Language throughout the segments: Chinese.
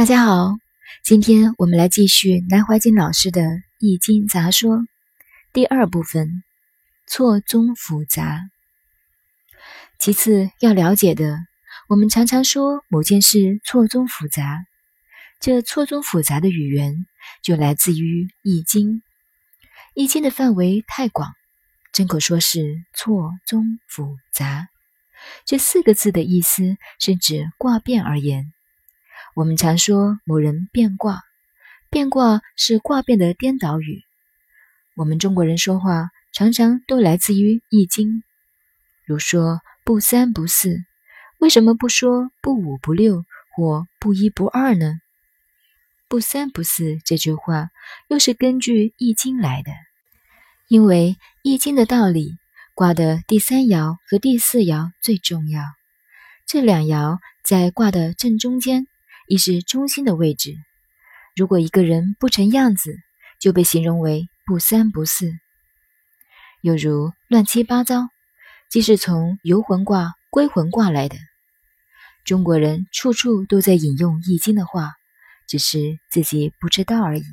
大家好，今天我们来继续南怀瑾老师的《易经杂说》第二部分“错综复杂”。其次要了解的，我们常常说某件事错综复杂，这错综复杂的语言就来自于《易经》。《易经》的范围太广，真可说是错综复杂。这四个字的意思是指卦变而言。我们常说某人变卦，变卦是卦变的颠倒语。我们中国人说话常常都来自于《易经》，如说“不三不四”，为什么不说“不五不六”或“不一不二”呢？“不三不四”这句话又是根据《易经》来的，因为《易经》的道理，卦的第三爻和第四爻最重要，这两爻在卦的正中间。亦是中心的位置。如果一个人不成样子，就被形容为不三不四。又如乱七八糟，即是从游魂卦、归魂卦来的。中国人处处都在引用《易经》的话，只是自己不知道而已。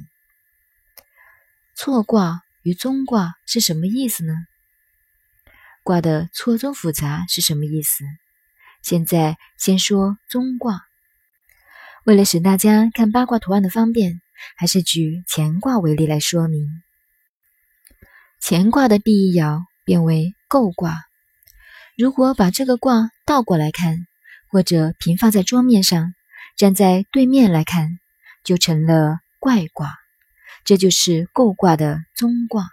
错卦与宗卦是什么意思呢？卦的错综复杂是什么意思？现在先说宗卦。为了使大家看八卦图案的方便，还是举乾卦为例来说明。乾卦的第一爻变为构卦，如果把这个卦倒过来看，或者平放在桌面上，站在对面来看，就成了怪卦。这就是构卦的综卦。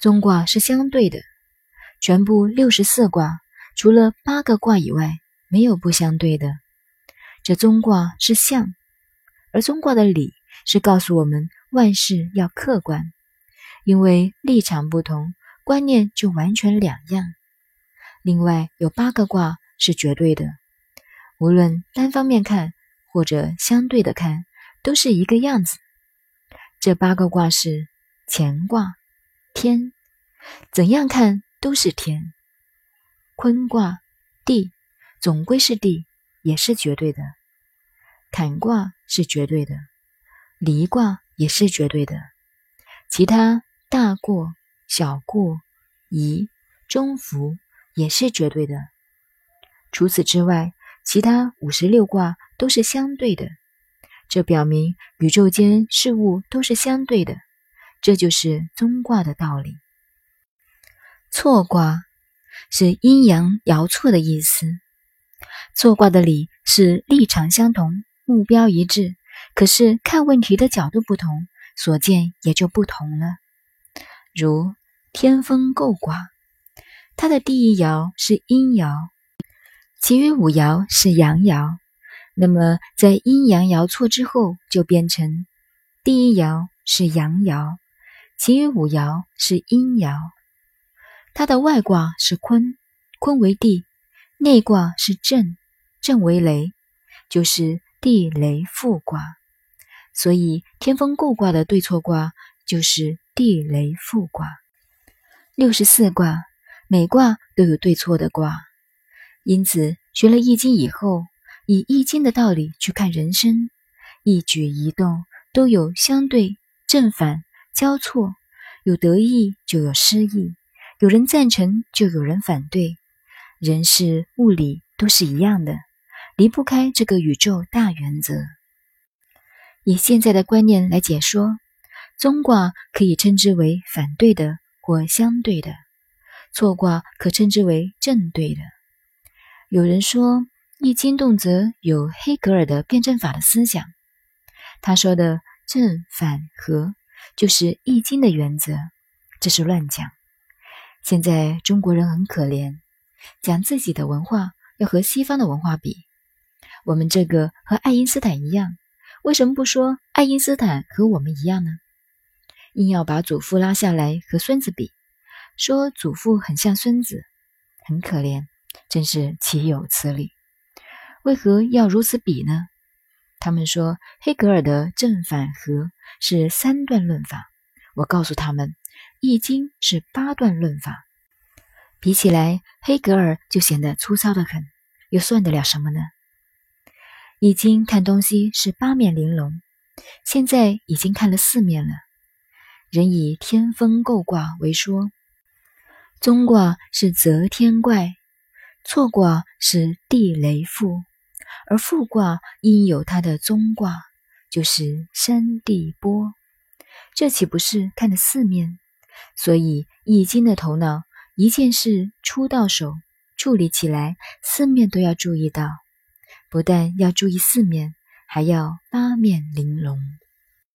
综卦是相对的，全部六十四卦，除了八个卦以外，没有不相对的。这中卦是象，而中卦的理是告诉我们万事要客观，因为立场不同，观念就完全两样。另外有八个卦是绝对的，无论单方面看或者相对的看，都是一个样子。这八个卦是乾卦，天，怎样看都是天；坤卦，地，总归是地。也是绝对的，坎卦是绝对的，离卦也是绝对的，其他大过、小过、移、中伏也是绝对的。除此之外，其他五十六卦都是相对的，这表明宇宙间事物都是相对的，这就是中卦的道理。错卦是阴阳爻错的意思。错卦的理是立场相同，目标一致，可是看问题的角度不同，所见也就不同了。如天风姤卦，它的第一爻是阴爻，其余五爻是阳爻。那么在阴阳爻错之后，就变成第一爻是阳爻，其余五爻是阴爻。它的外卦是坤，坤为地，内卦是震。震为雷，就是地雷复卦，所以天风姤卦的对错卦就是地雷复卦。六十四卦，每卦都有对错的卦，因此学了易经以后，以易经的道理去看人生，一举一动都有相对、正反、交错，有得意就有失意，有人赞成就有人反对，人事物理都是一样的。离不开这个宇宙大原则。以现在的观念来解说，综卦可以称之为反对的或相对的，错卦可称之为正对的。有人说，《易经》动则有黑格尔的辩证法的思想，他说的正反合就是《易经》的原则，这是乱讲。现在中国人很可怜，讲自己的文化要和西方的文化比。我们这个和爱因斯坦一样，为什么不说爱因斯坦和我们一样呢？硬要把祖父拉下来和孙子比，说祖父很像孙子，很可怜，真是岂有此理！为何要如此比呢？他们说黑格尔的正反合是三段论法，我告诉他们，《易经》是八段论法，比起来黑格尔就显得粗糙的很，又算得了什么呢？《易经看东西是八面玲珑，现在已经看了四面了。人以天风姤卦为说，中卦是泽天怪，错卦是地雷复，而复卦应有它的中卦，就是山地波。这岂不是看了四面？所以易经的头脑，一件事出到手，处理起来四面都要注意到。不但要注意四面，还要八面玲珑。